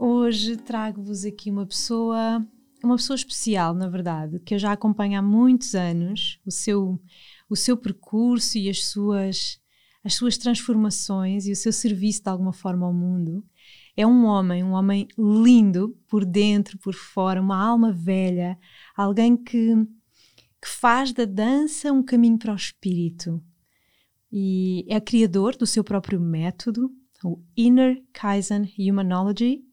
Hoje trago-vos aqui uma pessoa, uma pessoa especial, na verdade, que eu já acompanho há muitos anos, o seu, o seu percurso e as suas, as suas transformações e o seu serviço de alguma forma ao mundo. É um homem, um homem lindo por dentro, por fora, uma alma velha, alguém que, que faz da dança um caminho para o espírito e é criador do seu próprio método, o Inner Kaizen Humanology.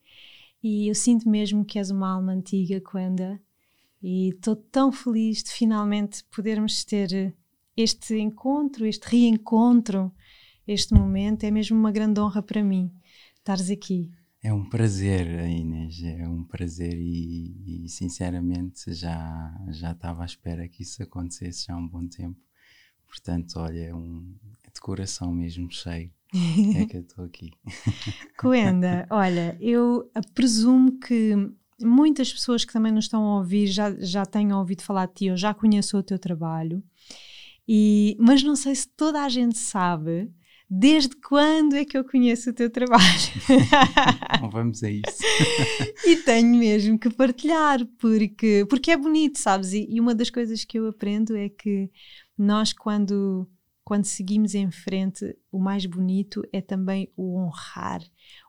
E eu sinto mesmo que és uma alma antiga, Quenda, e estou tão feliz de finalmente podermos ter este encontro, este reencontro, este momento. É mesmo uma grande honra para mim estares aqui. É um prazer, Inês, é um prazer e, e sinceramente já, já estava à espera que isso acontecesse já há um bom tempo. Portanto, olha, é um de coração mesmo cheio. é que eu estou aqui. Coenda, olha, eu presumo que muitas pessoas que também nos estão a ouvir já, já tenham ouvido falar de ti, eu já conheço o teu trabalho, e, mas não sei se toda a gente sabe desde quando é que eu conheço o teu trabalho. Não vamos a isso. e tenho mesmo que partilhar, porque, porque é bonito, sabes? E, e uma das coisas que eu aprendo é que nós quando quando seguimos em frente, o mais bonito é também o honrar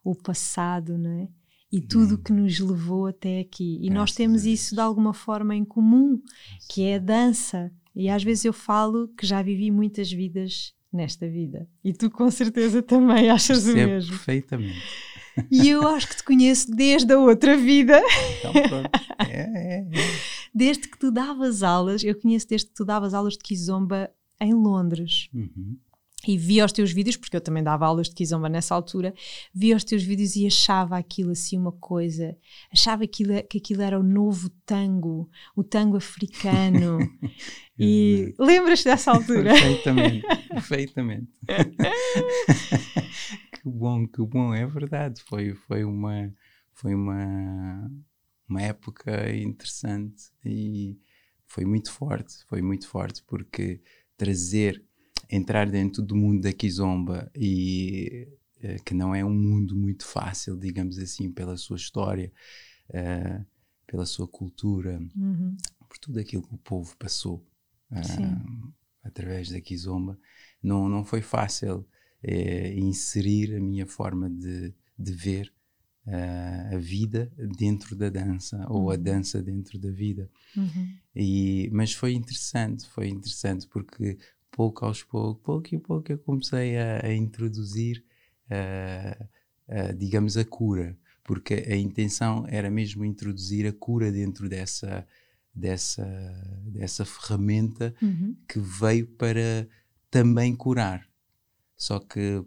o passado, não é? E tudo o que nos levou até aqui. E nós temos isso de alguma forma em comum, que é a dança. E às vezes eu falo que já vivi muitas vidas nesta vida. E tu com certeza também achas Percebo o mesmo. Perfeitamente. E eu acho que te conheço desde a outra vida. Então pronto. É, é, é. Desde que tu davas aulas, eu conheço desde que tu davas aulas de Kizomba em Londres. Uhum. E via os teus vídeos, porque eu também dava aulas de Kizomba nessa altura, via os teus vídeos e achava aquilo assim uma coisa, achava aquilo, que aquilo era o novo tango, o tango africano. e lembras dessa altura? perfeitamente, perfeitamente. que bom, que bom, é verdade. Foi, foi uma, foi uma, uma época interessante e foi muito forte, foi muito forte porque trazer, entrar dentro do mundo da Kizomba e uh, que não é um mundo muito fácil, digamos assim, pela sua história, uh, pela sua cultura, uhum. por tudo aquilo que o povo passou uh, através da Kizomba, não, não foi fácil inserir a minha forma de, de ver a vida dentro da dança uhum. ou a uhum. dança dentro da vida. Uhum. E, mas foi interessante, foi interessante porque pouco aos poucos, pouco e pouco eu comecei a, a introduzir, uh, uh, digamos, a cura, porque a intenção era mesmo introduzir a cura dentro dessa dessa dessa ferramenta uhum. que veio para também curar. Só que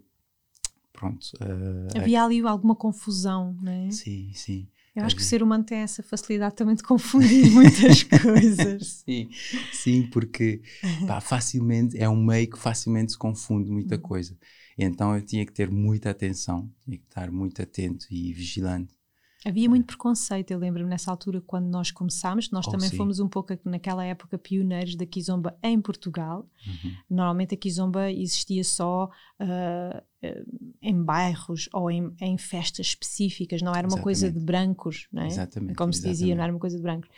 pronto. Uh, Havia ali alguma confusão, não é? Sim, sim. Eu acho que o ser humano tem essa facilidade também de confundir muitas coisas. Sim, sim, porque pá, facilmente é um meio que facilmente se confunde muita uhum. coisa. Então eu tinha que ter muita atenção, tinha que estar muito atento e vigilante Havia muito preconceito, eu lembro-me nessa altura quando nós começámos, nós oh, também sim. fomos um pouco naquela época pioneiros da Kizomba em Portugal. Uhum. Normalmente a Kizomba existia só uh, em bairros ou em, em, festas específicas, não era uma Exatamente. coisa de brancos, não é? Exatamente. Como se Exatamente. dizia, não era uma coisa de brancos.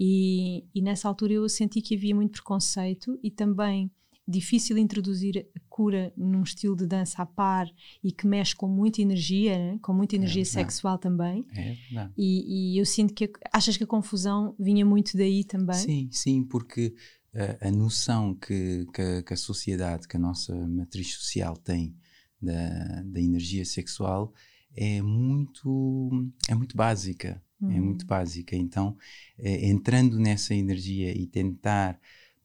E, e nessa altura eu senti que havia muito preconceito e também difícil introduzir a cura num estilo de dança a par e que mexe com muita energia, né? com muita energia é, sexual também. É verdade. E, e, eu sinto que achas que a confusão vinha muito daí também? Sim, sim, porque a, a noção que, que, que, a sociedade, que a nossa matriz social tem da, da energia sexual é muito, é muito básica. Uhum. É muito básica. Então, é, entrando nessa energia e tentar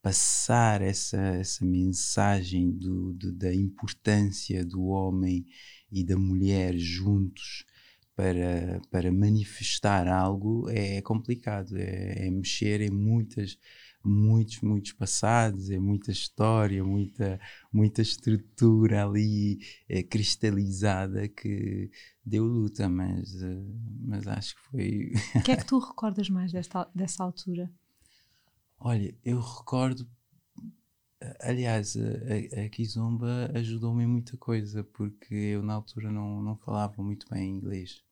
passar essa, essa mensagem do, do, da importância do homem e da mulher juntos para, para manifestar algo é complicado, é, é mexer em muitas muitos, muitos passados, é muita história, muita, muita estrutura ali é, cristalizada que deu luta, mas, uh, mas acho que foi. O que é que tu recordas mais desta, dessa altura? Olha, eu recordo. Aliás, a, a Kizomba ajudou-me em muita coisa, porque eu na altura não, não falava muito bem inglês.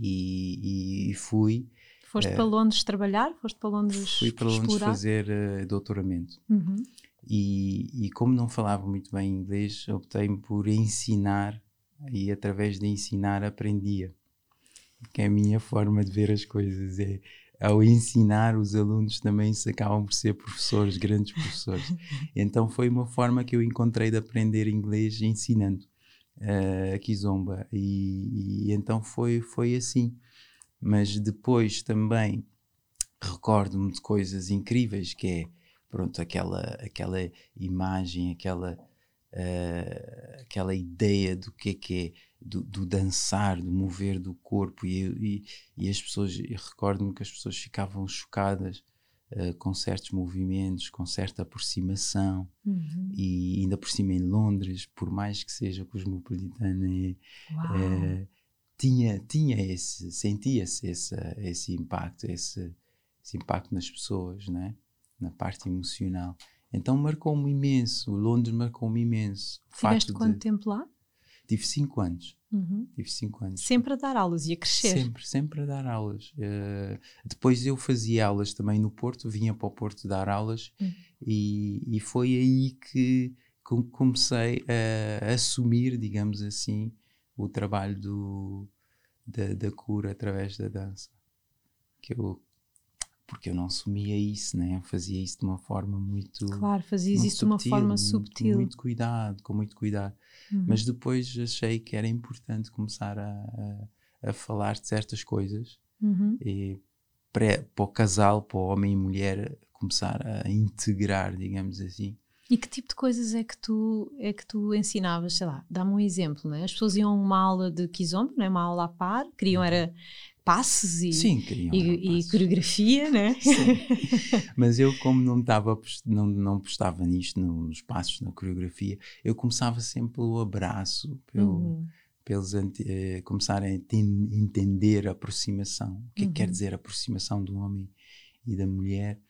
E, e fui Foste é, para Londres trabalhar? Foste para Londres Fui para Londres explorar? fazer uh, doutoramento. Uhum. E, e, como não falava muito bem inglês, optei por ensinar e através de ensinar aprendia. Que é a minha forma de ver as coisas. É, ao ensinar, os alunos também se acabam por ser professores, grandes professores. então foi uma forma que eu encontrei de aprender inglês ensinando uh, a Kizomba. E, e então foi, foi assim mas depois também recordo-me de coisas incríveis que é pronto aquela aquela imagem aquela uh, aquela ideia do que é que é do, do dançar do mover do corpo e, e, e as pessoas recordo-me que as pessoas ficavam chocadas uh, com certos movimentos com certa aproximação uhum. e ainda por cima em Londres por mais que seja cosmopolitana é, é tinha, tinha esse, sentia-se esse, esse impacto, esse, esse impacto nas pessoas, né? na parte emocional. Então marcou-me imenso, Londres marcou-me imenso. Tiveste quanto de... tempo lá? Tive cinco anos. Uhum. Tive cinco anos. Sempre a dar aulas e a crescer. Sempre, sempre a dar aulas. Uh, depois eu fazia aulas também no Porto, vinha para o Porto dar aulas uhum. e, e foi aí que comecei a assumir, digamos assim, o trabalho do, da, da cura através da dança. Que eu, porque eu não assumia isso, né? Eu fazia isso de uma forma muito. Claro, fazias isso subtil, de uma forma subtil. Muito, muito cuidado, com muito cuidado. Uhum. Mas depois achei que era importante começar a, a, a falar de certas coisas uhum. e para, para o casal, para o homem e mulher, começar a integrar, digamos assim, e que tipo de coisas é que tu, é que tu ensinavas? Sei lá, dá-me um exemplo, né? As pessoas iam a uma aula de kizomba, né? uma aula a par, queriam uhum. era passos e, Sim, e, e coreografia, né? Sim. Mas eu, como não, tava, não, não postava nisto, nos passos, na coreografia, eu começava sempre pelo abraço, pelo, uhum. pelos eh, começarem a entender a aproximação. O que é que quer uhum. dizer a aproximação do homem e da mulher?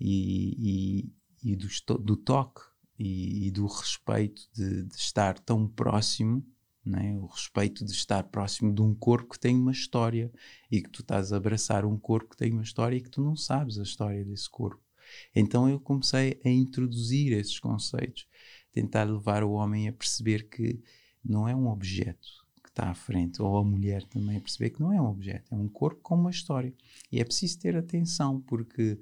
E, e do, do toque e, e, do respeito de, de estar tão próximo, né? o respeito de estar próximo de um corpo que tem uma história e que tu estás a abraçar um corpo que tem uma história e que tu não sabes a história desse corpo. Então eu comecei a introduzir esses conceitos, tentar levar o homem a perceber que não é um objeto que está à frente, ou a mulher também a perceber que não é um objeto, é um corpo com uma história. E é preciso ter atenção, porque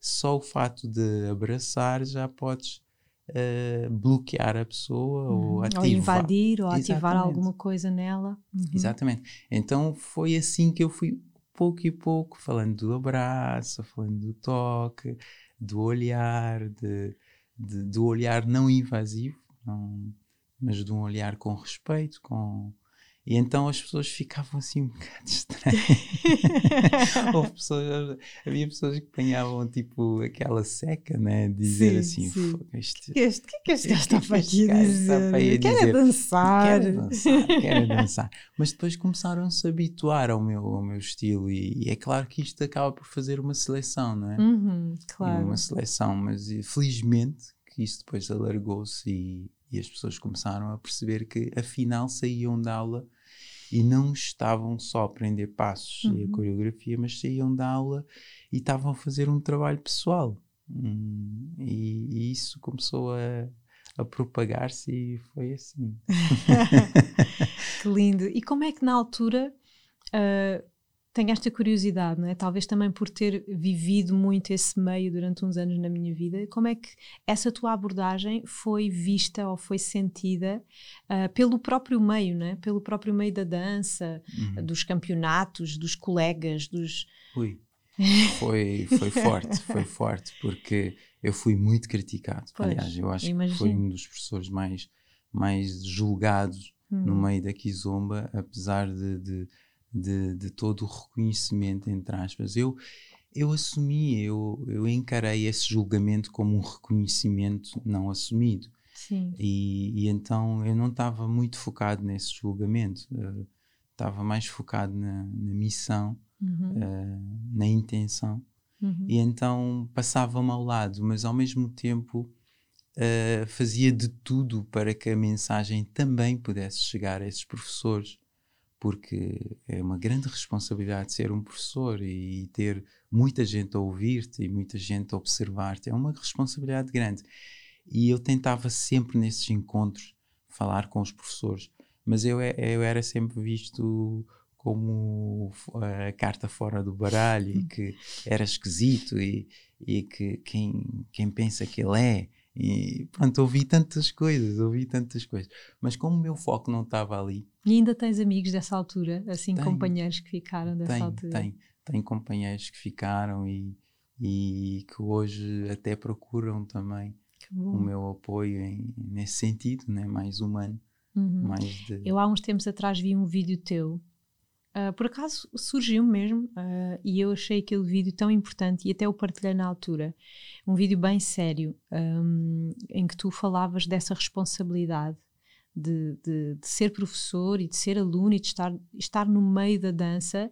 só o fato de abraçar já podes uh, bloquear a pessoa uhum. ou ativar. Ou invadir ou Exatamente. ativar alguma coisa nela. Uhum. Exatamente. Então foi assim que eu fui pouco e pouco falando do abraço, falando do toque, do olhar, de, de do olhar não invasivo, não, mas de um olhar com respeito, com e então as pessoas ficavam assim um bocado estranhas. pessoas, havia pessoas que apanhavam tipo aquela seca, né? Dizer sim, assim: sim. Este, este, que é que este gajo está para aqui a dizer? Quer dançar. Quero dançar, quero dançar. Mas depois começaram a se habituar ao meu, ao meu estilo, e, e, é claro que isto acaba por fazer uma seleção, não é? Uhum, claro. Uma seleção, mas felizmente que isso depois alargou-se e e as pessoas começaram a perceber que afinal saíam da aula e não estavam só a aprender passos uhum. e a uhum. coreografia, mas saíam da aula e estavam a fazer um trabalho pessoal. Hum, e, e, isso começou a, a propagar-se e foi assim. que lindo! E como é que na altura uh, tenho esta curiosidade, não é? Talvez também por ter vivido muito esse meio durante uns anos na minha vida, como é que essa tua abordagem foi vista ou foi sentida uh, pelo próprio meio, não é? Pelo próprio meio da dança, uhum. dos campeonatos, dos colegas, dos... Ui, foi, foi forte, foi forte, porque eu fui muito criticado. Pois, Aliás, eu acho imagino. que foi um dos professores mais, mais julgados uhum. no meio da Kizomba, apesar de, de de, de todo o reconhecimento, entre aspas. Eu, eu assumi, eu, eu encarei esse julgamento como um reconhecimento não assumido. Sim. E, e então eu não estava muito focado nesse julgamento, estava uh, mais focado na, na missão, uhum. uh, na intenção. Uhum. E então passava-me ao lado, mas ao mesmo tempo uh, fazia de tudo para que a mensagem também pudesse chegar a esses professores, porque é uma grande responsabilidade ser um professor e ter muita gente a ouvir-te e muita gente a observar-te. É uma responsabilidade grande. E eu tentava sempre nesses encontros falar com os professores, mas eu, eu era sempre visto como a carta fora do baralho e que era esquisito e, e que quem, quem pensa que ele é e pronto, ouvi tantas coisas, ouvi tantas coisas. Mas como o meu foco não estava ali. E ainda tens amigos dessa altura, assim, tenho, companheiros que ficaram dessa tenho, altura? Tenho, tenho companheiros que ficaram e, e que hoje até procuram também o meu apoio em, nesse sentido, né? mais humano. Uhum. Mais de... Eu há uns tempos atrás vi um vídeo teu Uh, por acaso surgiu mesmo uh, e eu achei aquele vídeo tão importante e até o partilhei na altura. Um vídeo bem sério um, em que tu falavas dessa responsabilidade de, de, de, ser professor e de ser aluno e de estar, estar no meio da dança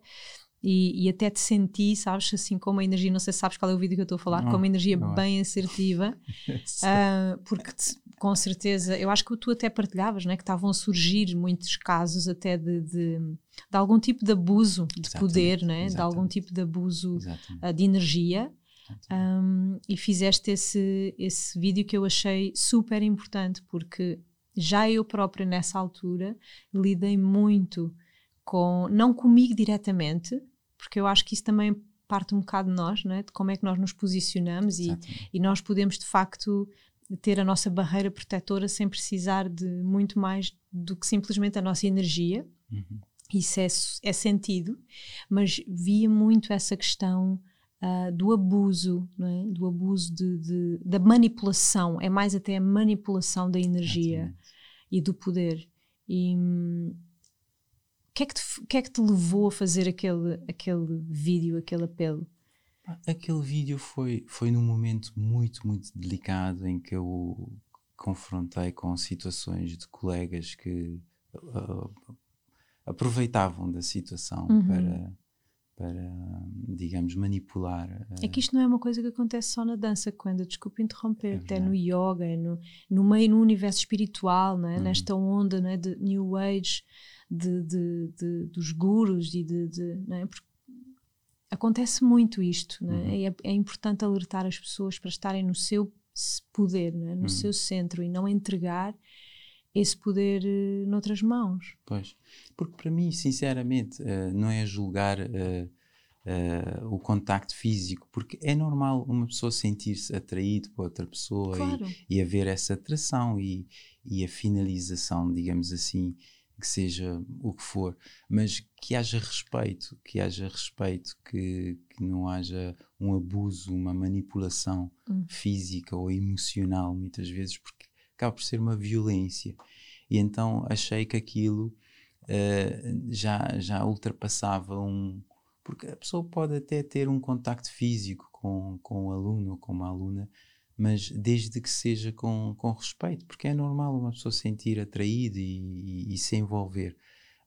e, e, até te senti, sabes, assim com uma energia, não sei se sabes qual é o vídeo que eu estou a falar, com uma energia é. bem assertiva, uh, porque te, com certeza, eu acho que tu até partilhavas, né, que estavam a surgir muitos casos até de, de, de algum tipo de abuso de exatamente, poder, né, de algum tipo de abuso uh, de energia. Um, e fizeste esse, esse vídeo que eu achei super importante, porque já eu própria nessa altura lidei muito com, não comigo diretamente, porque eu acho que isso também parte um bocado de nós, não é? de como é que nós nos posicionamos e, e, nós podemos de facto ter a nossa barreira protetora sem precisar de muito mais do que simplesmente a nossa energia. Uhum. Isso é, é sentido, mas via muito essa questão uh, do abuso, é? do abuso de, de, da manipulação, é mais até a manipulação da energia e do poder. E, hum, que é que te, que é que te levou a fazer aquele, aquele vídeo, aquele apelo? Aquele vídeo foi, foi num momento muito, muito delicado em que eu confrontei com situações de colegas que uh, aproveitavam da situação uhum. para, para, digamos, manipular. Uh, é que isto não é uma coisa que acontece só na dança, quando, desculpa interromper, é até no yoga, é no, no meio, no universo espiritual, não é? Uhum. nesta onda não é? de New Age de, de, de dos gurus e de, de não é? Porque acontece muito isto não é? Uhum. É, é, importante alertar as pessoas para estarem no seu poder é? no uhum. seu centro e não entregar esse poder uh, noutras mãos pois porque para mim sinceramente uh, não é julgar uh, Uh, o contacto físico, porque é normal uma pessoa sentir-se atraído por outra pessoa claro. e, e haver essa atração e, e a finalização, digamos assim, que seja o que for, mas que haja respeito, que haja respeito, que, que não haja um abuso, uma manipulação hum. física ou emocional, muitas vezes, porque acaba por ser uma violência. E então achei que aquilo uh, já, já ultrapassava um. Porque a pessoa pode até ter um contacto físico com, com o aluno ou com uma aluna, mas desde que seja com, com respeito, porque é normal uma pessoa sentir atraída e, e, e, se envolver.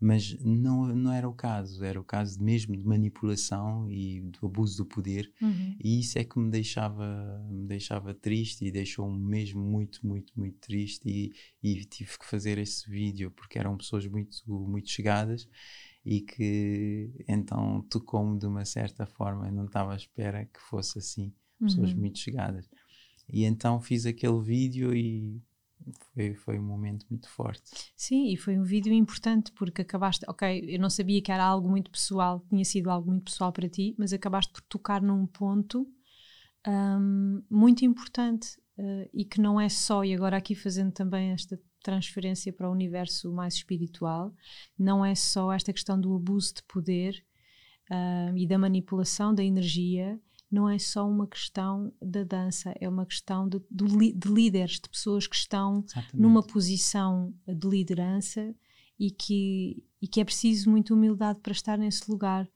Mas não, não era o caso, era o caso mesmo de manipulação e do abuso do poder, uhum. e isso é que me deixava, me deixava triste e deixou-me mesmo muito, muito, muito triste. E, e tive que fazer esse vídeo porque eram pessoas muito, muito chegadas e que então tocou-me de uma certa forma. Eu não estava à espera que fosse assim, pessoas uhum. muito chegadas. E então fiz aquele vídeo e foi, foi um momento muito forte. Sim, e foi um vídeo importante porque acabaste, ok, eu não sabia que era algo muito pessoal, tinha sido algo muito pessoal para ti, mas acabaste por tocar num ponto um, muito importante uh, e que não é só, e agora aqui fazendo também esta transferência para o universo mais espiritual, não é só esta questão do abuso de poder uh, e da manipulação da energia não é só uma questão da dança, é uma questão de, de, de líderes, de pessoas que estão Exatamente. numa posição de liderança e que, e que é preciso muita humildade para estar nesse lugar.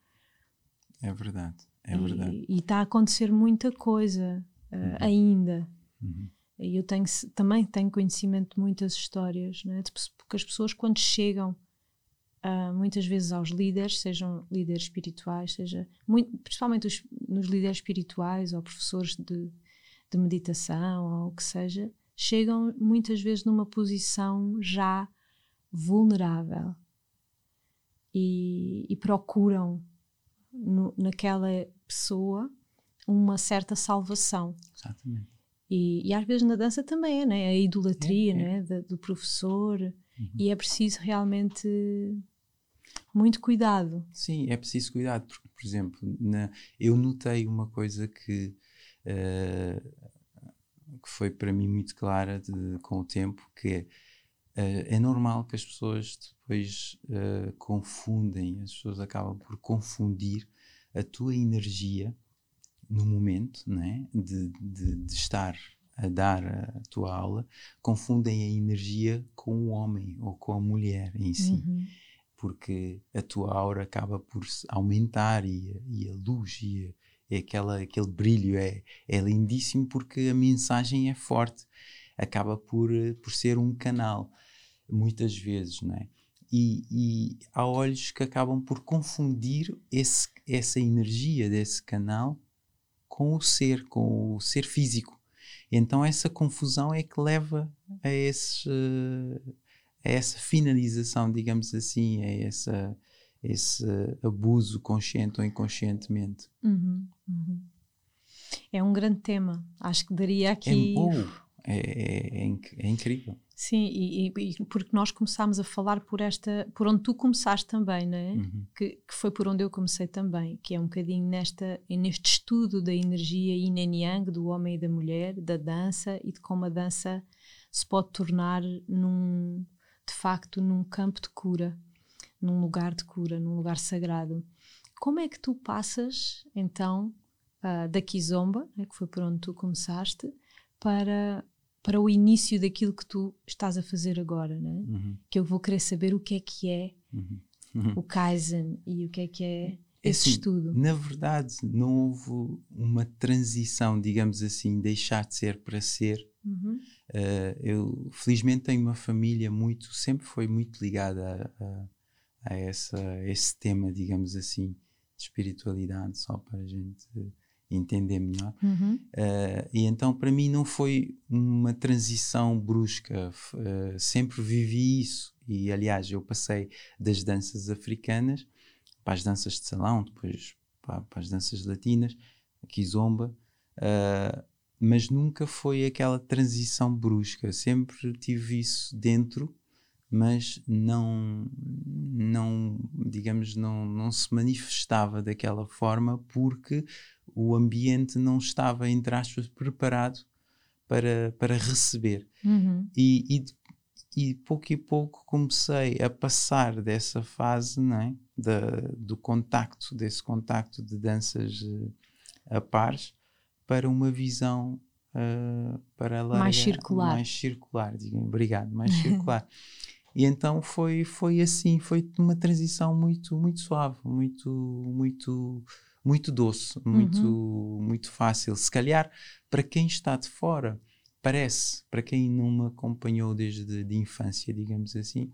É verdade, é verdade. E está a acontecer muita coisa uh, uhum. ainda. Uhum. Eu tenho, também tenho conhecimento de muitas histórias, né? porque as pessoas quando chegam uh, muitas vezes aos líderes, sejam líderes espirituais, seja muito, principalmente os, nos líderes espirituais ou professores de, de meditação ou o que seja, chegam muitas vezes numa posição já vulnerável e, e procuram no, naquela pessoa uma certa salvação. Exatamente. E, e, às vezes na dança também é, né? a idolatria é, é. Né? do professor, uhum. e é preciso realmente muito cuidado. Sim, é preciso cuidado, porque, por exemplo, na, eu notei uma coisa que, uh, que foi para mim muito clara de, com o tempo, que é, uh, é normal que as pessoas depois uh, confundem, as pessoas acabam por confundir a tua energia no momento né, de, de, de estar a dar a tua aula, confundem a energia com o homem ou com a mulher em si. Uhum. Porque a tua aura acaba por aumentar e, a, e a luz e, a, e aquela, aquele brilho é, é lindíssimo porque a mensagem é forte. Acaba por, por ser um canal, muitas vezes, não é? E, e há olhos que acabam por confundir esse, essa energia desse canal com o ser, com o ser físico. Então essa confusão é que leva a, esse, a essa finalização, digamos assim, a essa, esse abuso consciente ou inconscientemente. Uhum, uhum. É um grande tema. Acho que daria aqui. É, oh, é, é, é, é incrível. Sim, e, e, porque nós começámos a falar por esta, por onde tu começaste também, não é? Uhum. Que, que, foi por onde eu comecei também, que é um bocadinho nesta, neste estudo da energia yin e yang, do homem e da mulher, da dança e de como a dança se pode tornar num, de facto, num campo de cura, num lugar de cura, num lugar sagrado. Como é que tu passas, então, uh, da Kizomba, né, que foi por onde tu começaste, para para o início daquilo que tu estás a fazer agora, né? Uhum. Que eu vou querer saber o que é que é uhum. Uhum. o Kaizen e o que é que é, é esse assim, estudo. Na verdade, não houve uma transição, digamos assim, deixar de ser para ser. Uh, eu, felizmente, tenho uma família muito, sempre foi muito ligada a, a, a, essa, a esse tema, digamos assim, de espiritualidade, só para a gente entender melhor. Uhum. Uh, e então, para mim, não foi uma transição brusca, uh, sempre vivi isso. E, aliás, eu passei das danças africanas para as danças de salão, depois para, para as danças latinas, a kizomba, uh, mas nunca foi aquela transição brusca. Sempre tive isso dentro, mas não, não digamos, não, não se manifestava daquela forma porque o ambiente não estava, entre aspas, preparado para, para receber. Uhum. E, e, e, pouco e pouco comecei a passar dessa fase não é? da, do contacto, desse contacto de danças uh, a pares, para uma visão uh, para larga, mais circular. Mais circular, digamos, obrigado, mais circular. E então foi, foi assim, foi uma transição muito, muito suave, muito, muito muito doce, muito, uhum. muito fácil. Se calhar, para quem está de fora, parece, para quem não me acompanhou desde de infância, digamos assim,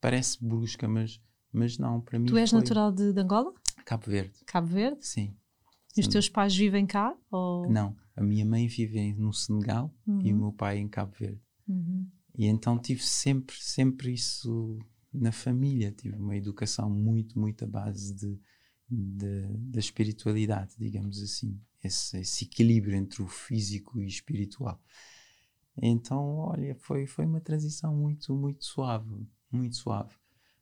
parece brusca, mas, mas não, para mim. Tu és foi... natural de, de, Angola? Cabo Verde. Cabo Verde? Sim. E os teus pais vivem cá? Ou... Não, a minha mãe vive no Senegal uhum. e o meu pai em Cabo Verde. Uhum. E então tive sempre, sempre isso na família. Tive uma educação muito, muito à base de, da espiritualidade, digamos assim, esse, esse, equilíbrio entre o físico e o espiritual. Então, olha, foi, foi uma transição muito, muito suave, muito suave.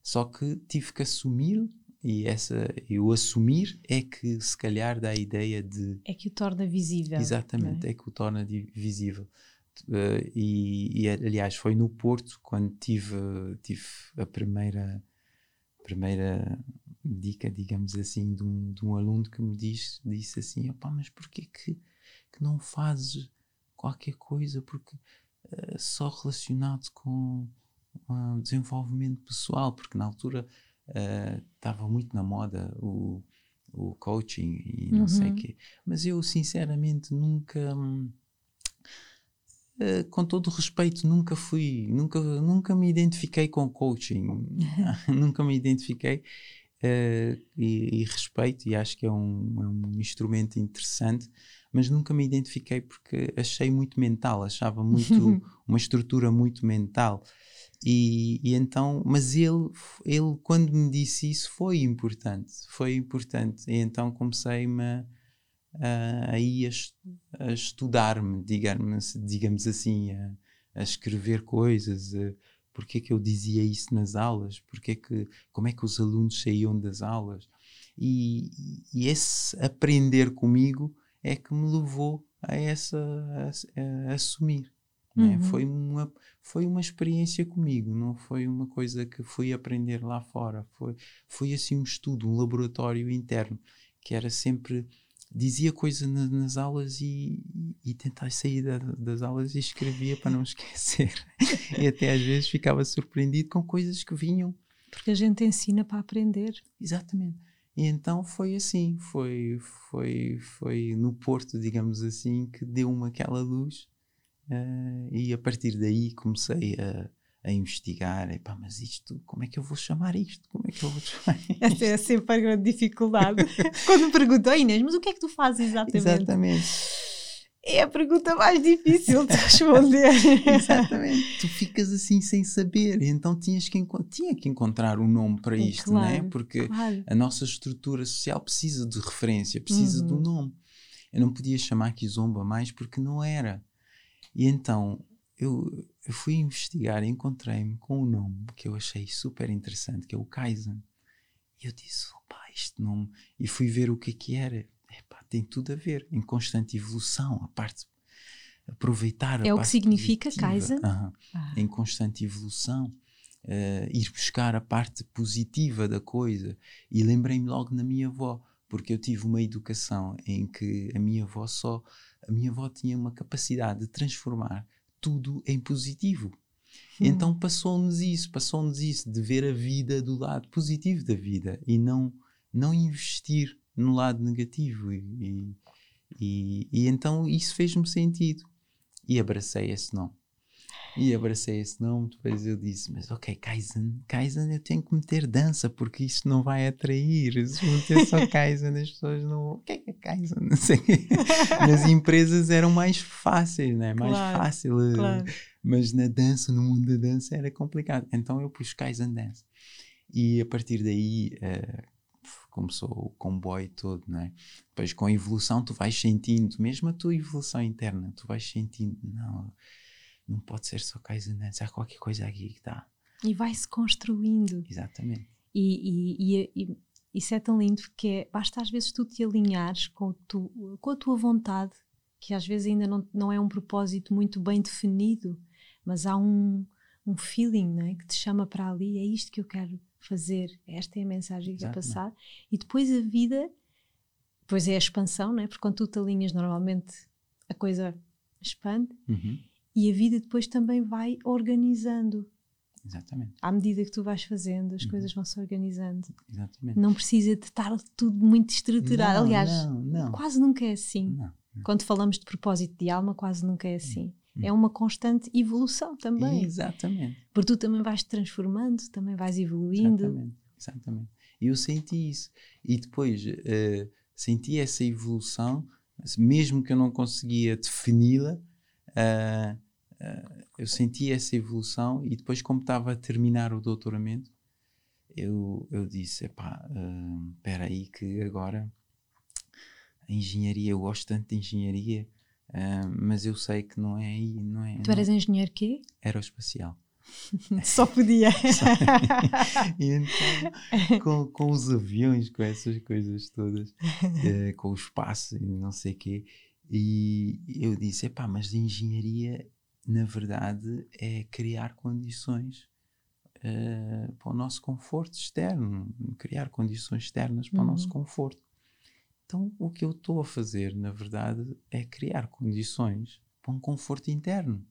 Só que tive que assumir e essa e o assumir é que se calhar dá a ideia de é que o torna visível exatamente é? é? que o torna visível uh, e, e, aliás foi no Porto quando tive tive a primeira primeira dica, digamos assim, de um, de um aluno que me diz, disse assim: opá, mas porquê que, que não fazes qualquer coisa porque, uh, só relacionado com, um desenvolvimento pessoal, porque na altura estava uh, muito na moda o, o coaching e não uhum. sei o quê. Mas eu, sinceramente, nunca. Uh, com todo respeito, nunca fui, nunca, nunca me identifiquei com coaching, nunca me identifiquei uh, e, e, respeito, e acho que é um, é um instrumento interessante, mas nunca me identifiquei porque achei muito mental, achava muito uma estrutura muito mental. E, e, então, mas ele, ele, quando me disse isso, foi importante, foi importante. E então comecei-me a, a, a, a estudar-me, digamos, digamos assim, a, a escrever coisas. A, porque é que eu dizia isso nas aulas? Porque é que, como é que os alunos saíam das aulas? E, e esse aprender comigo é que me levou a essa a, a assumir. Né? Uhum. Foi, uma, foi uma experiência comigo, não foi uma coisa que fui aprender lá fora. Foi, foi assim um estudo, um laboratório interno, que era sempre. Dizia coisa na, nas aulas e, e, e sair da, das aulas e escrevia para não esquecer. e até às vezes ficava surpreendido com coisas que vinham. Porque a gente ensina para aprender. Exatamente. E então foi assim, foi, foi, foi no Porto, digamos assim, que deu-me aquela luz Uh, e a partir daí comecei a, a investigar, epá, mas isto, como é que eu vou chamar isto? Como é que eu vou chamar isto? Essa é sempre a grande dificuldade. Quando me perguntam, Inês, mas o que é que tu fazes exatamente? Exatamente. É a pergunta mais difícil de responder. exatamente. Tu ficas assim sem saber, então tinhas que, tinha que encontrar um nome para isto, claro, não é? Porque claro. a nossa estrutura social precisa de referência, precisa uhum. de um uhum. nome. Eu não podia chamar Kizomba mais porque não era. E então eu, eu fui investigar e encontrei-me com um nome que eu achei super interessante, que é o Kaizen. E eu disse, opa, este nome. E fui ver o que é que era. Epá, tem tudo a ver, em constante evolução, a parte. Aproveitar a É o que significa positiva. Kaizen? Uhum. Ah. Em constante evolução. Uh, ir buscar a parte positiva da coisa. E lembrei-me logo na minha avó, porque eu tive uma educação em que a minha avó só a minha avó tinha uma capacidade de transformar tudo em positivo. Hum. Então passou-nos isso, passou-nos isso, de ver a vida do lado positivo da vida e não, não investir no lado negativo. E, e, e então isso fez-me sentido. E abracei esse nome. E abracei esse nome, depois eu disse, mas ok, Kaizen, Kaizen eu tenho que meter dança, porque isso não vai atrair. Se meter só Kaizen, as pessoas não... O que é que é Kaizen? Não sei. Nas empresas eram mais fáceis, né? Mais claro, fácil. Eh, claro. Mas na dança, no mundo da dança, era complicado. Então eu pus Kaizen Dance. E a partir daí... Uh, começou o comboio todo, não é? Depois com a evolução tu vais sentindo, mesmo a tua evolução interna, tu vais sentindo, não, não pode ser só Kaizen Dance, há qualquer coisa aqui que está. E vai-se construindo. Exatamente. E, e, e, e, isso é tão lindo que é, basta às vezes tu te alinhares com, tu, com a tua vontade, que às vezes ainda não, não é um propósito muito bem definido, mas há um, um feeling né, que te chama para ali, é isto que eu quero fazer, esta é a mensagem que quero passar. E depois a vida, depois é a expansão, né, porque quando tu te alinhas normalmente a coisa expande. Uhum e a vida depois também vai organizando. Exatamente. À medida que tu vais fazendo, as uhum. coisas vão se organizando. Exatamente. Não precisa de estar tudo muito estruturado. Não, Aliás, não, não. quase nunca é assim. Quando falamos de propósito de alma, quase nunca é assim. Uhum. É uma constante evolução também. Exatamente. Porque tu também vais te transformando, também vais evoluindo. Exatamente. Exatamente. E eu senti isso. E depois uh, senti essa evolução, mesmo que eu não conseguia defini-la, uh, uh, eu senti essa evolução e depois, como estava a terminar o doutoramento, eu, eu disse: epá, espera uh, aí, que agora a engenharia, eu gosto tanto de engenharia, mas eu sei que não é aí. Não é, tu eras não, engenheiro quê? Aeroespacial. Só podia. e então, com, com os aviões, com essas coisas todas, uh, com o espaço e não sei o quê, e eu disse: epá, mas engenharia, na verdade, é criar condições uh, para o nosso conforto externo, criar condições externas para uhum. o nosso uhum. conforto. Então, o que eu estou a fazer, na verdade, é criar condições para um conforto interno.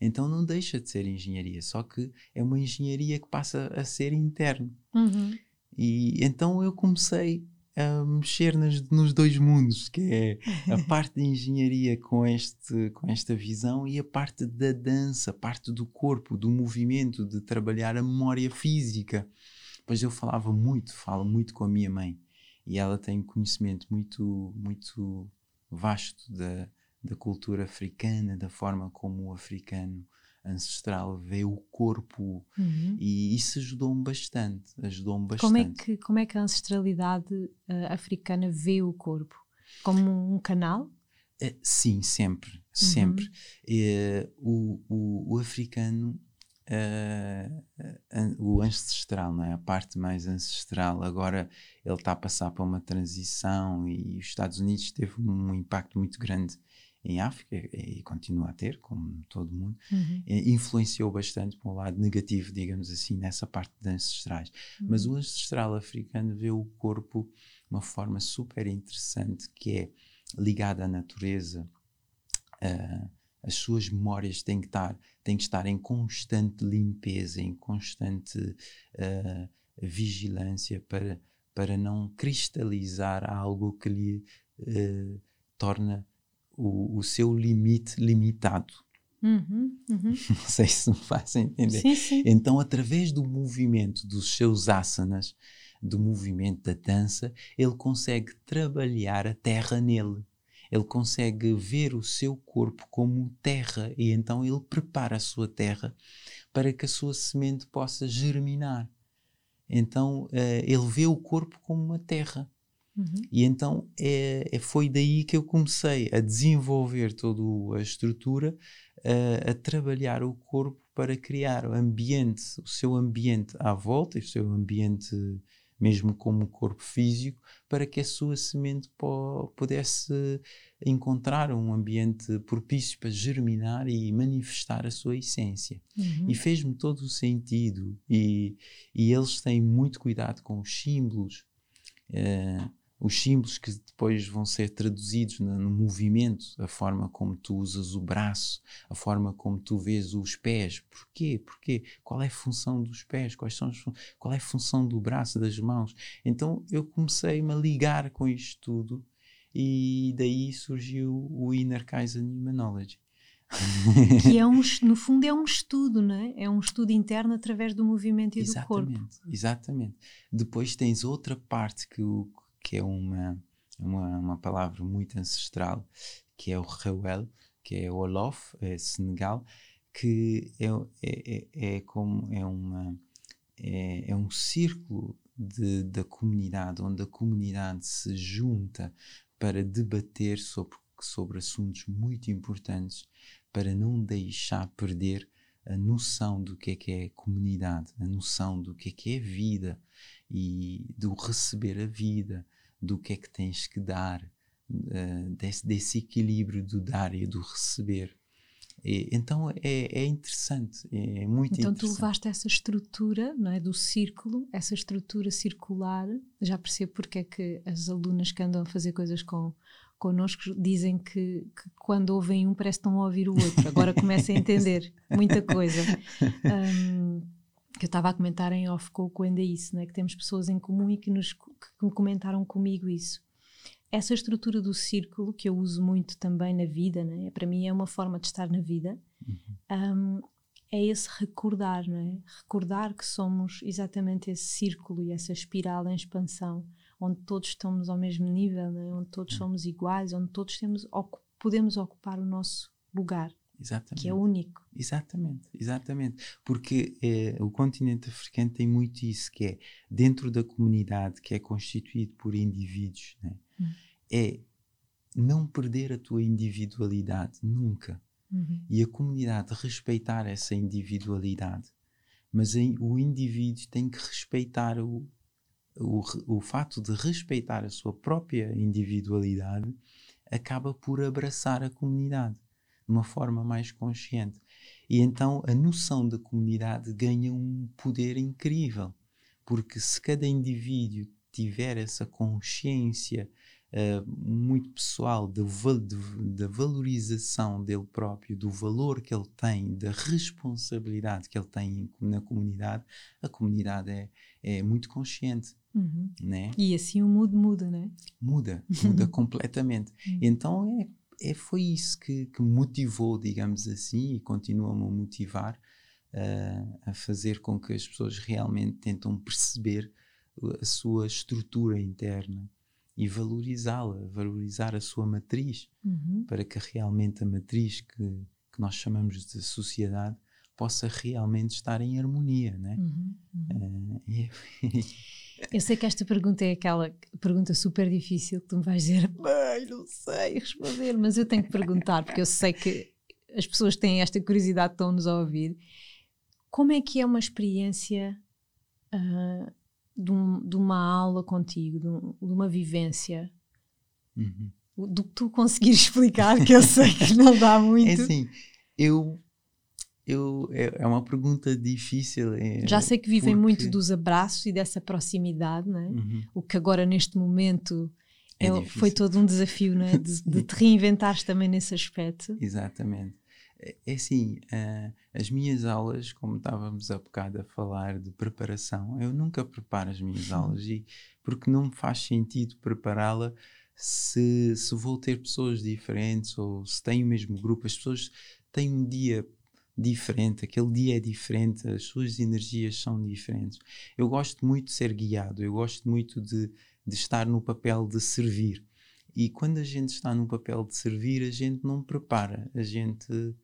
Então não deixa de ser engenharia, só que é uma engenharia que passa a ser interno. Uhum. E então eu comecei a mexer nas, nos dois mundos, que é a parte da engenharia com, este, com esta visão e a parte da dança, a parte do corpo, do movimento, de trabalhar a memória física. Pois eu falava muito, falo muito com a minha mãe e ela tem conhecimento muito, muito vasto da, da cultura africana, da forma como o africano ancestral vê o corpo Uhum. e isso ajudou-me bastante, ajudou-me bastante. Como, é que, como é que a ancestralidade uh, africana vê o corpo? Como um canal? Eh, Sim, sempre, sempre. Eh, o, o, o africano, an- o ancestral, não é? a parte mais ancestral, agora ele está a passar por uma transição e os Estados Unidos teve um impacto muito grande em África e continua a ter, como todo mundo. Uhum. influenciou bastante para o lado negativo, digamos assim, nessa parte de ancestrais. Mas Uhum. o ancestral africano vê o corpo de uma forma super interessante, que é ligada à natureza. ah, as suas memórias têm que estar, têm que estar em constante limpeza, em constante ah, vigilância para, para não cristalizar algo que lhe ah, torna o, o seu limite limitado. Uhum. Uhum. Não sei se me faz entender. Sim, sim. Então, através do movimento dos seus asanas, do movimento da dança, ele consegue trabalhar a terra nele. Ele consegue ver o seu corpo como terra e então ele prepara a sua terra para que a sua semente possa germinar. Então, eh, ele vê o corpo como uma terra. Uhum. E então é, é- foi daí que eu comecei a desenvolver toda a estrutura, a, a trabalhar o corpo para criar o ambiente, o seu ambiente à volta, o seu ambiente mesmo como corpo físico, para que a sua semente pudesse encontrar um ambiente propício para germinar e manifestar a sua essência. Uhum. E fez-me todo o sentido. E, e eles têm muito cuidado com os símbolos, eh, os símbolos que depois vão ser traduzidos no, no movimento, a forma como tu usas o braço, a forma como tu vês os pés. Porquê? Porquê? Qual é a função dos pés? Quais são as qual é a função do braço, das mãos? Então eu comecei-me a ligar com isto tudo e daí surgiu o Inner Humanology. Que é um, no fundo é um estudo, não é? É um estudo interno através do movimento e do corpo. Exatamente, exatamente. Depois tens outra parte que, o- que é uma, uma, uma palavra muito ancestral, que é o Reuel, que é o Olof, é Senegal, que é, é, é, é como é uma é, é um círculo de, da comunidade onde a comunidade se junta para debater sobre, sobre assuntos muito importantes para não deixar perder a noção do que é que é comunidade, a noção do que é que é vida e do receber a vida, do que é que tens que dar, eh, desse, desse equilíbrio do dar e do receber. E, então é, é interessante, é muito Então tu interessante. levaste essa estrutura, não é, do círculo, essa estrutura circular. Já percebo porque é que as alunas que andam a fazer coisas com connosco dizem que, que quando ouvem um parece que estão a ouvir o outro. Agora começa a entender muita coisa. Um, que eu estava a comentar em off com o Coenda isso, né? que temos pessoas em comum e que nos que comentaram comigo isso. Essa estrutura do círculo, que eu uso muito também na vida, né? para mim é uma forma de estar na vida, um, é esse recordar, não é? Recordar que somos exatamente esse círculo e essa espiral em expansão, onde todos estamos ao mesmo nível, não é? onde todos somos iguais, onde todos temos, ocu- podemos ocupar o nosso lugar, Exatamente. que é único. Exatamente, exatamente. Porque eh, o continente africano tem muito isso, que é dentro da comunidade que é constituído por indivíduos, né? É não perder a tua individualidade nunca. Uhum. E a comunidade respeitar essa individualidade. Mas em- o indivíduo tem que respeitar o, o, o fato de respeitar a sua própria individualidade acaba por abraçar a comunidade de uma forma mais consciente. E então a noção da comunidade ganha um poder incrível, porque se cada indivíduo tiver essa consciência uh, muito pessoal da valorização dele próprio, do valor que ele tem, da responsabilidade que ele tem na comunidade, a comunidade é, é muito consciente. Uhum. Né? E assim o mundo muda, né? Muda, muda completamente. Uhum. Então é, é, foi isso que, que motivou, digamos assim, e continua-me a motivar uh, a fazer com que as pessoas realmente tentam perceber a sua estrutura interna e valorizá-la, valorizar a sua matriz, uhum. para que realmente a matriz que, que nós chamamos de sociedade possa realmente estar em harmonia, né? Uhum, uhum. Uh, Eu sei que esta pergunta é aquela pergunta super difícil que tu me vais dizer, bem, não sei responder, mas eu tenho que perguntar porque eu sei que as pessoas têm esta curiosidade, estão-nos a ouvir. Como é que é uma experiência uh, de, um, de, uma aula contigo, de, um, de uma vivência? Uhum. Do que tu conseguires explicar, que eu sei que não dá muito. É assim, eu eu, é, é uma pergunta difícil. É, Já sei que vivem porque... muito dos abraços e dessa proximidade, não é? Uhum. O que agora, neste momento, é, é foi todo um desafio, não é? De, de te reinventares também nesse aspecto. Exatamente. É, é assim, uh, as minhas aulas, como estávamos há bocado a falar de preparação, eu nunca preparo as minhas aulas e porque não me faz sentido prepará-la se, se vou ter pessoas diferentes ou se tenho o mesmo grupo. As pessoas têm um dia diferente, aquele dia é diferente, as suas energias são diferentes. Eu gosto muito de ser guiado, eu gosto muito de, de estar no papel de servir. E quando a gente está no papel de servir, a gente não prepara, a gente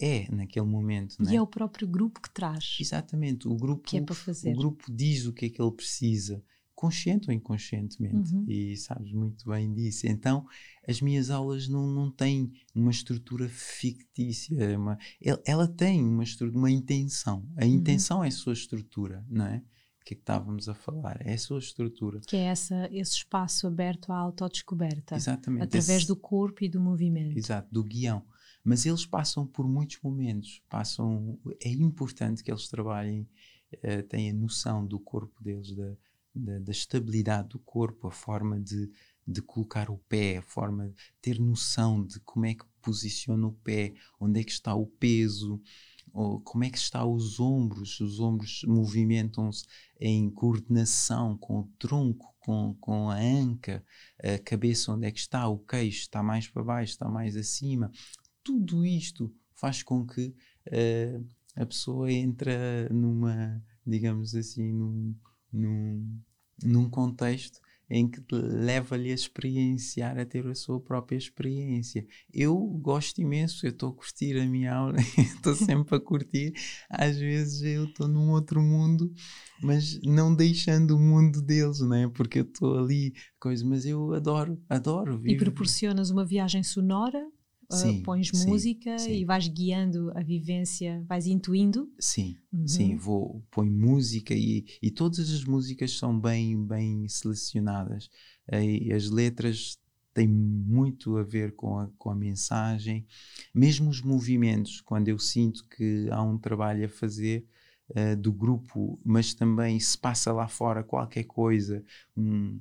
é naquele momento. E é? é o próprio grupo que traz. Exatamente, o grupo, que é para fazer. o grupo diz o que é que ele precisa consciente ou inconscientemente, uhum. e sabes muito bem disso. Então, as minhas aulas não, não têm uma estrutura fictícia, uma, ela tem uma, uma intenção. A uhum. intenção uhum. é a sua estrutura, não é? O que é que estávamos a falar? É a sua estrutura. Que é essa, esse espaço aberto à autodescoberta. Exatamente. Através esse, do corpo e do movimento. Exato, do guião. Mas eles passam por muitos momentos. Passam, é importante que eles trabalhem, uh, tenham noção do corpo deles, da, da, da estabilidade do corpo, a forma de, de colocar o pé, a forma de ter noção de como é que posiciona o pé, onde é que está o peso, como é que está os ombros, os ombros movimentam-se em coordenação com o tronco, com, com a anca, a cabeça onde é que está, o queixo está mais para baixo, está mais acima. Tudo isto faz com que uh, a pessoa entra numa, digamos assim, num, num, num contexto em que leva-lhe a experienciar, a ter a sua própria experiência. Eu gosto imenso, eu estou a curtir a minha aula, estou sempre a curtir. Às vezes eu estou num outro mundo, mas não deixando o mundo deles, né? porque eu estou ali, coisa, mas eu adoro, adoro. Vivo. E proporcionas uma viagem sonora sim, pões sim, música sim. e vais guiando a vivência, vais intuindo? Sim, uhum. sim, vou, põe música e, e todas as músicas são bem, bem selecionadas. E as letras têm muito a ver com a, com a mensagem, mesmo os movimentos, quando eu sinto que há um trabalho a fazer, Uh, do grupo, mas também se passa lá fora qualquer coisa, um,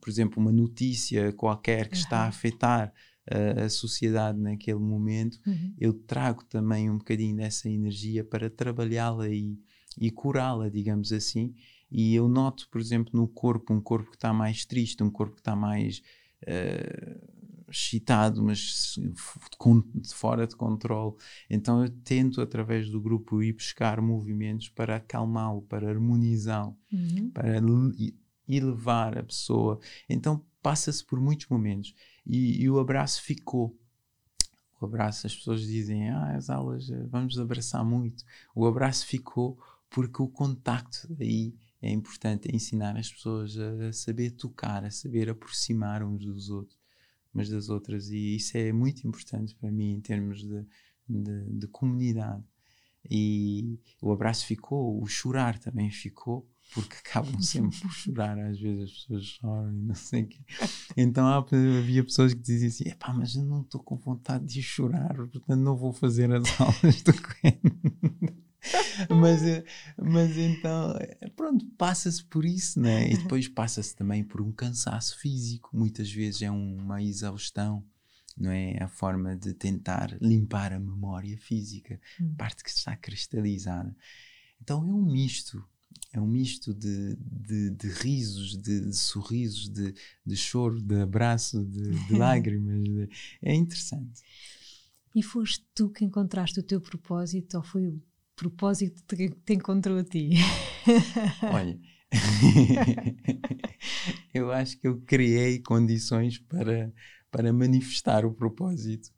por exemplo, uma notícia qualquer que uhum. está a afetar a, a sociedade naquele momento, uhum. eu trago também um bocadinho dessa energia para trabalhá-la e, e curá-la, digamos assim. E eu noto, por exemplo, no corpo, um corpo que está mais triste, um corpo que está mais uh, excitado, mas com, fora de controle. Então eu tento, através do grupo, ir buscar movimentos para acalmá-lo, para harmonizá-lo, uhum. para elevar a pessoa. Então passa-se por muitos momentos e, e, o abraço ficou. O abraço, as pessoas dizem, ah, as aulas, eh, vamos abraçar muito. O abraço ficou porque o contacto aí é importante, é ensinar as pessoas a saber tocar, a saber aproximar uns dos outros, umas das outras, e isso é muito importante para mim em termos de, de, de comunidade. E o abraço ficou, o chorar também ficou, porque acabam sempre por chorar, às vezes as pessoas choram e não sei o quê. Então havia pessoas que diziam assim: epá, mas eu não estou com vontade de chorar, portanto não vou fazer as aulas do mas, eh, mas então, eh, pronto, passa-se por isso, né? E depois passa-se também por um cansaço físico. Muitas vezes é uma exaustão, não é? A forma de tentar limpar a memória física, hum. parte que está cristalizada. Então é um misto. É um misto de, de, de risos, de, de, sorrisos, de, de choro, de abraço, de, lágrimas. é interessante. E foste tu que encontraste o teu propósito ou foi o propósito que te encontrou a ti? Olha, eu acho que eu criei condições para, para manifestar o propósito.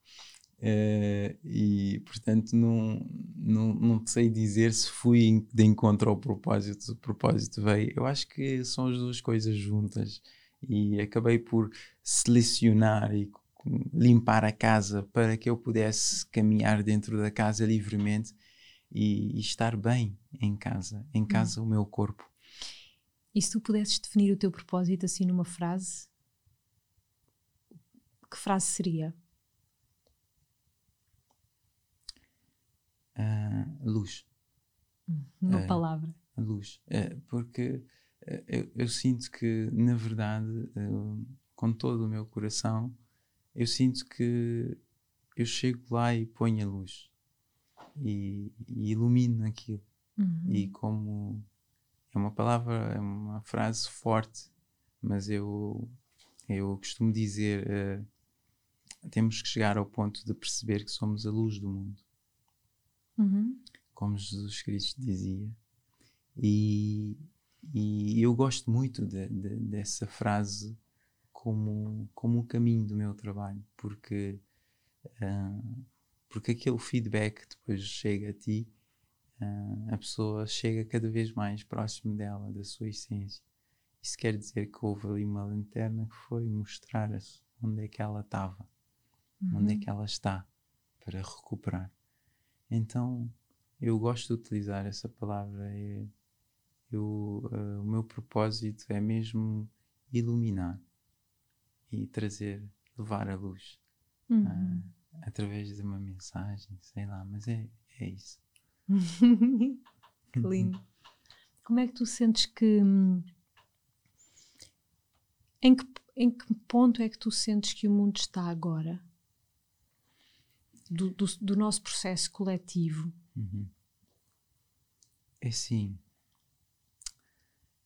Uh, e portanto não, não, não sei dizer se fui de encontro ao propósito, o propósito veio. Eu acho que são as duas coisas juntas e acabei por selecionar e limpar a casa para que eu pudesse caminhar dentro da casa livremente e, e estar bem em casa, em casa hum. o meu corpo. E se tu pudesses definir o teu propósito assim numa frase, que frase seria? Uh, luz. Uma uh, palavra. Luz. Uh, porque eu, eu, sinto que, na verdade, com todo o meu coração, eu sinto que eu chego lá e ponho a luz e, e ilumino aquilo. Uhum. E como é uma palavra, é uma frase forte, mas eu, eu costumo dizer: uh, temos que chegar ao ponto de perceber que somos a luz do mundo. Uhum. Como Jesus Cristo dizia. E, e eu gosto muito de, de, dessa frase como, como o caminho do meu trabalho, porque, uh, porque aquele feedback depois chega a ti, uh, a pessoa chega cada vez mais próximo dela, da sua essência. Isso quer dizer que houve ali uma lanterna que foi mostrar onde é que ela estava, uhum. onde é que ela está, para recuperar. Então, eu gosto de utilizar essa palavra. É, eu, uh, o meu propósito é mesmo iluminar e trazer, levar a luz uhum. uh, através de uma mensagem, sei lá, mas é, é isso. que lindo. Como é que tu sentes que. Em que, em que ponto é que tu sentes que o mundo está agora? Do, do, do nosso processo coletivo? Uhum. É sim.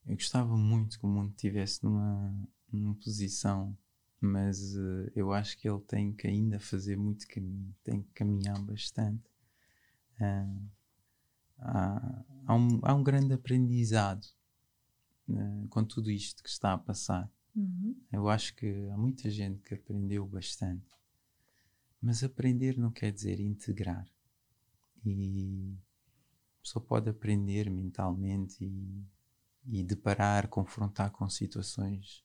Eu gostava muito que o mundo estivesse numa, numa posição mas uh, eu acho que ele tem que ainda fazer muito caminho, tem que caminhar bastante. Uh, há, há, um, há um grande aprendizado uh, com tudo isto que está a passar. Uhum. Eu acho que há muita gente que aprendeu bastante, mas aprender não quer dizer integrar. E a pessoa pode aprender mentalmente e, e deparar, confrontar com situações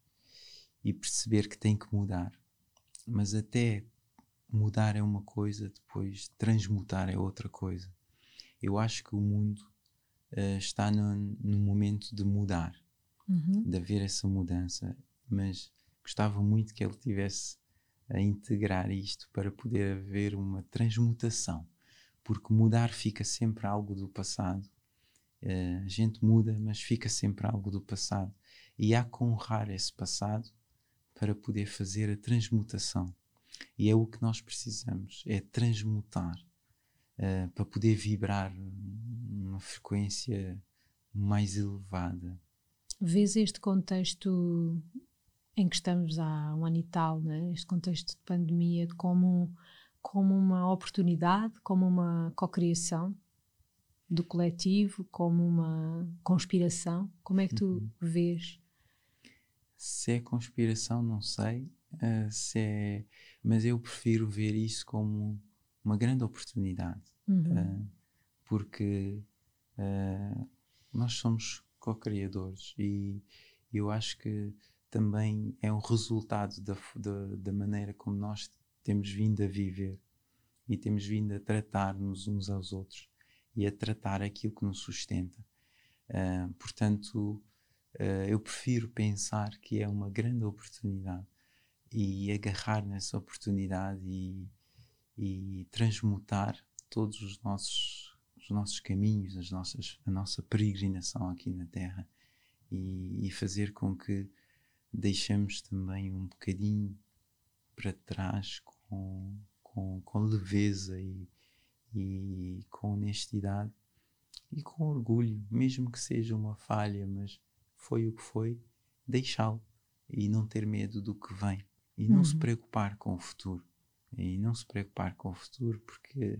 e perceber que tem que mudar. Mas até mudar é uma coisa, depois transmutar é outra coisa. Eu acho que o mundo uh, está no, no, momento de mudar, uhum. de haver essa mudança, mas gostava muito que ele tivesse a integrar isto para poder haver uma transmutação, porque mudar fica sempre algo do passado. Uh, a gente muda, mas fica sempre algo do passado. E há que honrar esse passado para poder fazer a transmutação. E é o que nós precisamos, é transmutar uh, para poder vibrar numa frequência mais elevada. Vês este contexto em que estamos há um ano e tal, né? este contexto de pandemia, como, como uma oportunidade, como uma cocriação do coletivo, como uma conspiração? Como é que tu uhum. vês se é conspiração, não sei. Uh, se é, mas eu prefiro ver isso como uma grande oportunidade. Uhum. Uh, porque uh, nós somos co-criadores e eu acho que também é um resultado da, da, da, maneira como nós temos vindo a viver e temos vindo a tratar-nos uns aos outros e a tratar aquilo que nos sustenta. Uh, portanto, uh, eu prefiro pensar que é uma grande oportunidade e agarrar nessa oportunidade e, e transmutar todos os nossos os nossos caminhos, as nossas, a nossa peregrinação aqui na Terra e, e fazer com que deixemos também um bocadinho para trás com, com, com leveza e, e com honestidade e com orgulho, mesmo que seja uma falha, mas foi o que foi, deixá-lo e não ter medo do que vem e não uhum. se preocupar com o futuro e não se preocupar com o futuro porque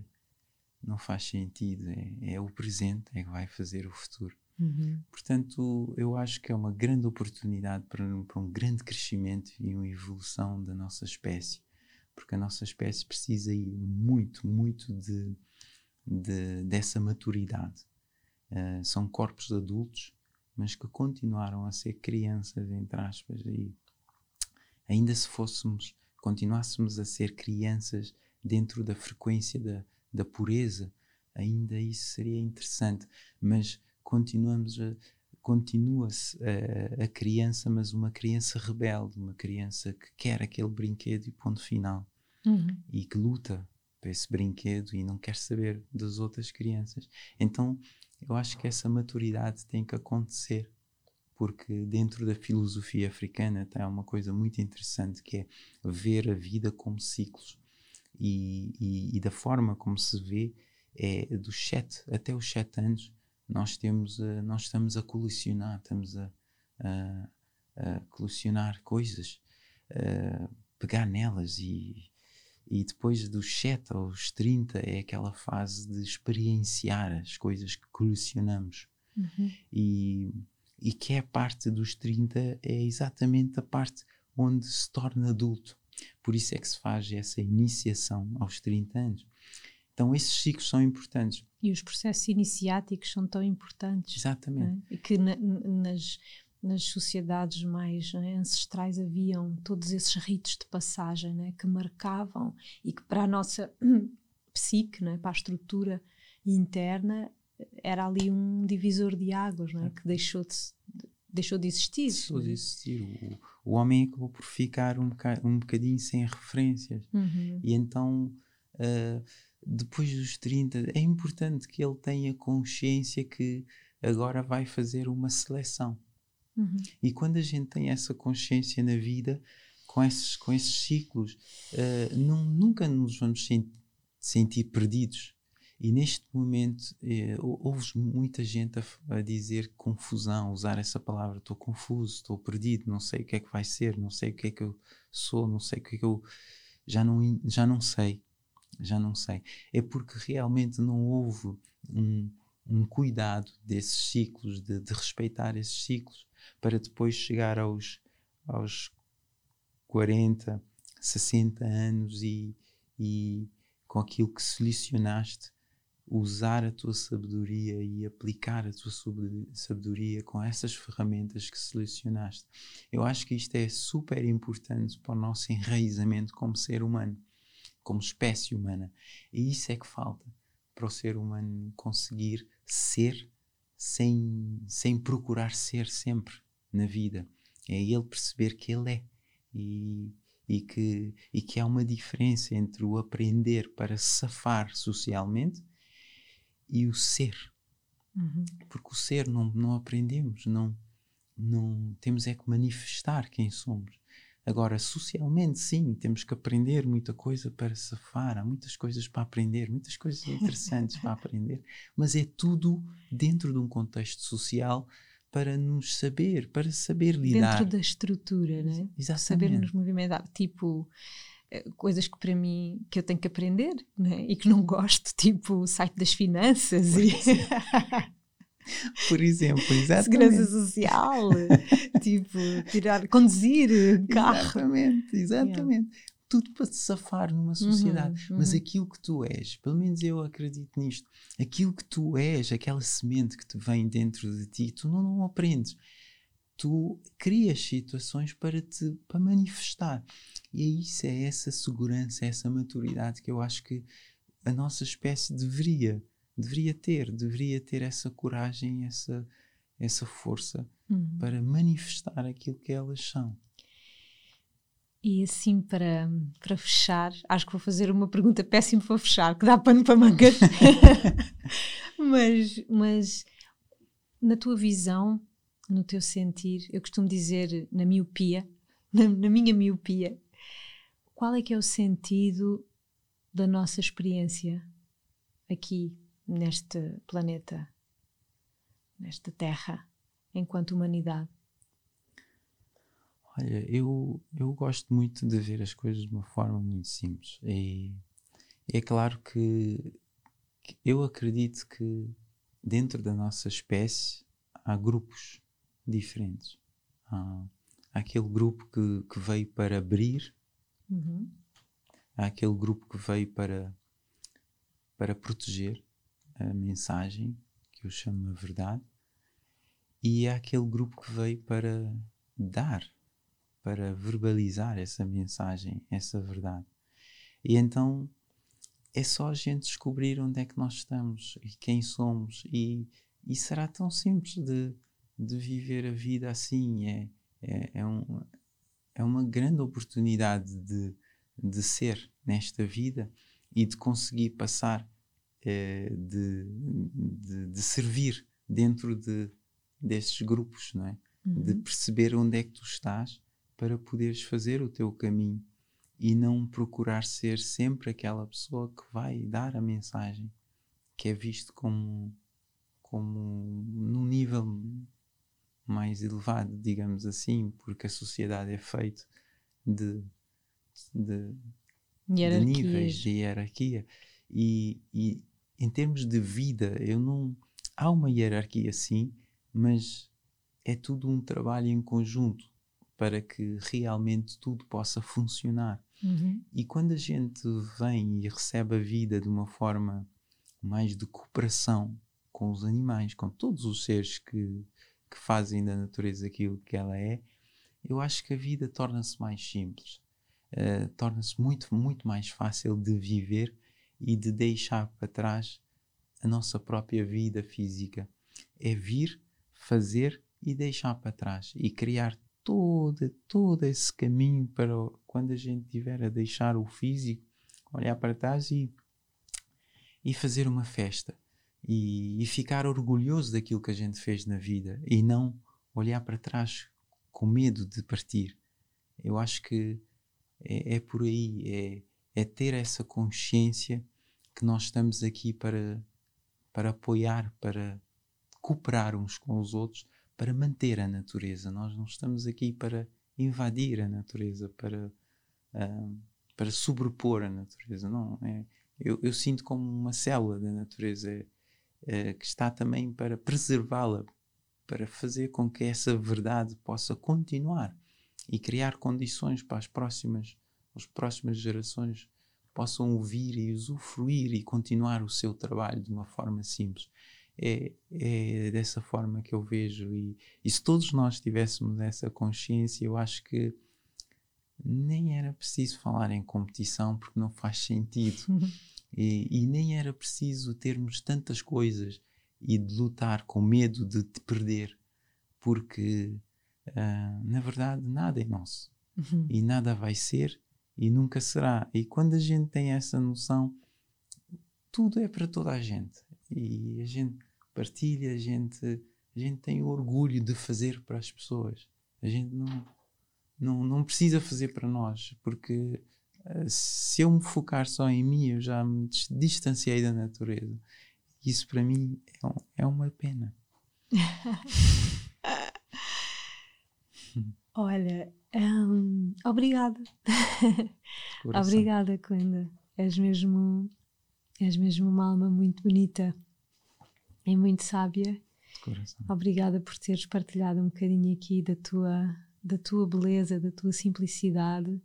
não faz sentido, é, é o presente é que vai fazer o futuro. Uhum. Portanto, eu acho que é uma grande oportunidade para, para um grande crescimento e uma evolução da nossa espécie, porque a nossa espécie precisa aí muito, muito de, de dessa maturidade. Uh, são corpos adultos, mas que continuaram a ser crianças, entre aspas, e ainda se fôssemos, continuássemos a ser crianças dentro da frequência da, da pureza, ainda isso seria interessante, mas continuamos a continua-se a, a, criança, mas uma criança rebelde, uma criança que quer aquele brinquedo e ponto final. Uhum. E que luta por esse brinquedo e não quer saber das outras crianças. Então, eu acho que essa maturidade tem que acontecer, porque dentro da filosofia africana tem uma coisa muito interessante que é ver a vida como ciclos. E, e, e da forma como se vê, é dos sete até os sete anos nós temos a, nós estamos a colecionar, estamos a, a, a colecionar coisas, a pegar nelas e, e depois dos 7 aos 30 é aquela fase de experienciar as coisas que colecionamos. Uhum. E, e que é a parte dos 30 é exatamente a parte onde se torna adulto. Por isso é que se faz essa iniciação aos 30 anos. Então, esses ciclos são importantes. E os processos iniciáticos são tão importantes. Exatamente. É? E que na, nas, nas sociedades mais né, ancestrais haviam todos esses ritos de passagem né, que marcavam e que para a nossa psique, né, para a estrutura interna, era ali um divisor de águas né, que deixou de, deixou de existir. Deixou de existir. O, o homem acabou por ficar um, um bocadinho sem referências. Uhum. E então. Uh, depois dos 30, é importante que ele tenha consciência que agora vai fazer uma seleção. Uhum. E quando a gente tem essa consciência na vida, com esses, com esses ciclos, uh, não, nunca nos vamos sentir perdidos. E neste momento, uh, ouves muita gente a, a, dizer confusão, usar essa palavra: estou confuso, estou perdido, não sei o que é que vai ser, não sei o que é que eu sou, não sei o que é que eu. Já não, já não sei já não sei. É porque realmente não houve um, um cuidado desses ciclos, de, de, respeitar esses ciclos, para depois chegar aos, aos 40, 60 anos e, e com aquilo que selecionaste, usar a tua sabedoria e aplicar a tua sabedoria com essas ferramentas que selecionaste. Eu acho que isto é super importante para o nosso enraizamento como ser humano como espécie humana. E isso é que falta para o ser humano conseguir ser sem, sem procurar ser sempre na vida. É ele perceber que ele é e, e, que, e que há uma diferença entre o aprender para safar socialmente e o ser. Uhum. Porque o ser não, não aprendemos, não, não temos é que manifestar quem somos. Agora, socialmente, sim, temos que aprender muita coisa para safar, há muitas coisas para aprender, muitas coisas interessantes para aprender, mas é tudo dentro de um contexto social para nos saber, para saber lidar. Dentro da estrutura, né? Exatamente. Saber nos movimentar. Tipo, eh, coisas que para mim que eu tenho que aprender né? e que não gosto, tipo o site das finanças e Por exemplo, exatamente. Segurança social, tipo, tirar, conduzir carro. Exatamente, exatamente. Yeah. Tudo para te safar numa sociedade. Uhum, uhum. Mas aquilo que tu és, pelo menos eu acredito nisto, aquilo que tu és, aquela semente que te vem dentro de ti, tu não, não aprendes. Tu crias situações para te para manifestar. E é isso, é essa segurança, é essa maturidade que eu acho que a nossa espécie deveria deveria ter, deveria ter essa coragem, essa, essa força uhum. para manifestar aquilo que elas são. E assim, para, para fechar, acho que vou fazer uma pergunta péssima para fechar, que dá pano para mangas. mas, mas, na tua visão, no teu sentir, eu costumo dizer na miopia, na, na minha miopia, qual é que é o sentido da nossa experiência aqui neste planeta, nesta Terra, enquanto humanidade? Olha, eu, eu gosto muito de ver as coisas de uma forma muito simples. E é claro que, que eu acredito que dentro da nossa espécie há grupos diferentes. Há, há aquele grupo que, que veio para abrir, uhum. há aquele grupo que veio para, para proteger a mensagem, que eu chamo a verdade, e há aquele grupo que veio para dar para verbalizar essa mensagem, essa verdade. E então é só a gente descobrir onde é que nós estamos e quem somos, e, e será tão simples de, de viver a vida assim. É, é, é, um, é uma grande oportunidade de, de ser nesta vida e de conseguir passar, é, de, de, de, servir dentro de, destes grupos, não é? Uhum. De perceber onde é que tu estás para poderes fazer o teu caminho e não procurar ser sempre aquela pessoa que vai dar a mensagem que é visto como como num nível mais elevado, digamos assim, porque a sociedade é feita de, de, de, níveis de hierarquia e, e em termos de vida eu não há uma hierarquia sim, mas é tudo um trabalho em conjunto para que realmente tudo possa funcionar. Uhum. E quando a gente vem e recebe a vida de uma forma mais de cooperação com os animais, com todos os seres que, que fazem da natureza aquilo que ela é, eu acho que a vida torna-se mais simples, uh, torna-se muito, muito mais fácil de viver e de deixar para trás a nossa própria vida física. É vir, fazer e deixar para trás e criar todo, todo esse caminho para quando a gente tiver a deixar o físico, olhar para trás e, e fazer uma festa e, e ficar orgulhoso daquilo que a gente fez na vida e não olhar para trás com medo de partir. Eu acho que é, é por aí, é, é ter essa consciência que nós estamos aqui para, para apoiar, para cooperar uns com os outros para manter a natureza. Nós não estamos aqui para invadir a natureza, para, uh, para sobrepor a natureza. Não, é, eu, eu, sinto como uma célula da natureza é, que está também para preservá-la, para fazer com que essa verdade possa continuar e criar condições para as próximas, as próximas gerações possam ouvir e usufruir e continuar o seu trabalho de uma forma simples é, é dessa forma que eu vejo. E, e se todos nós tivéssemos essa consciência, eu acho que nem era preciso falar em competição porque não faz sentido. e, e, nem era preciso termos tantas coisas e de lutar com medo de te perder, porque uh, na verdade nada é nosso uhum. e nada vai ser e nunca será. E quando a gente tem essa noção, tudo é para toda a gente e a gente partilha, a gente, a gente tem orgulho de fazer para as pessoas. A gente não, não, não precisa fazer para nós, porque uh, se eu me focar só em mim, eu já me distanciei da natureza. Isso para mim é, um, é uma pena. Olha, um, obrigada. obrigada, Clenda. És mesmo, és mesmo uma alma muito bonita e muito sábia. Obrigada por teres partilhado um bocadinho aqui da tua, da tua beleza, da tua simplicidade.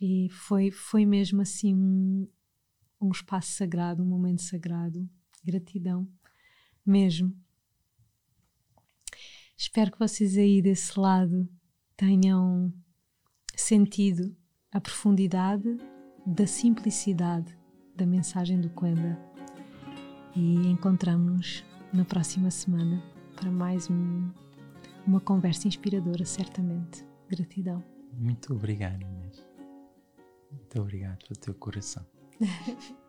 E foi, foi mesmo assim um, um espaço sagrado, um momento sagrado. Gratidão, mesmo. Espero que vocês aí desse lado tenham sentido a profundidade da simplicidade da mensagem do Quenda e encontramos-nos na próxima semana para mais um, uma conversa inspiradora, certamente. Gratidão. Muito obrigado, Inês. Muito obrigado pelo teu coração.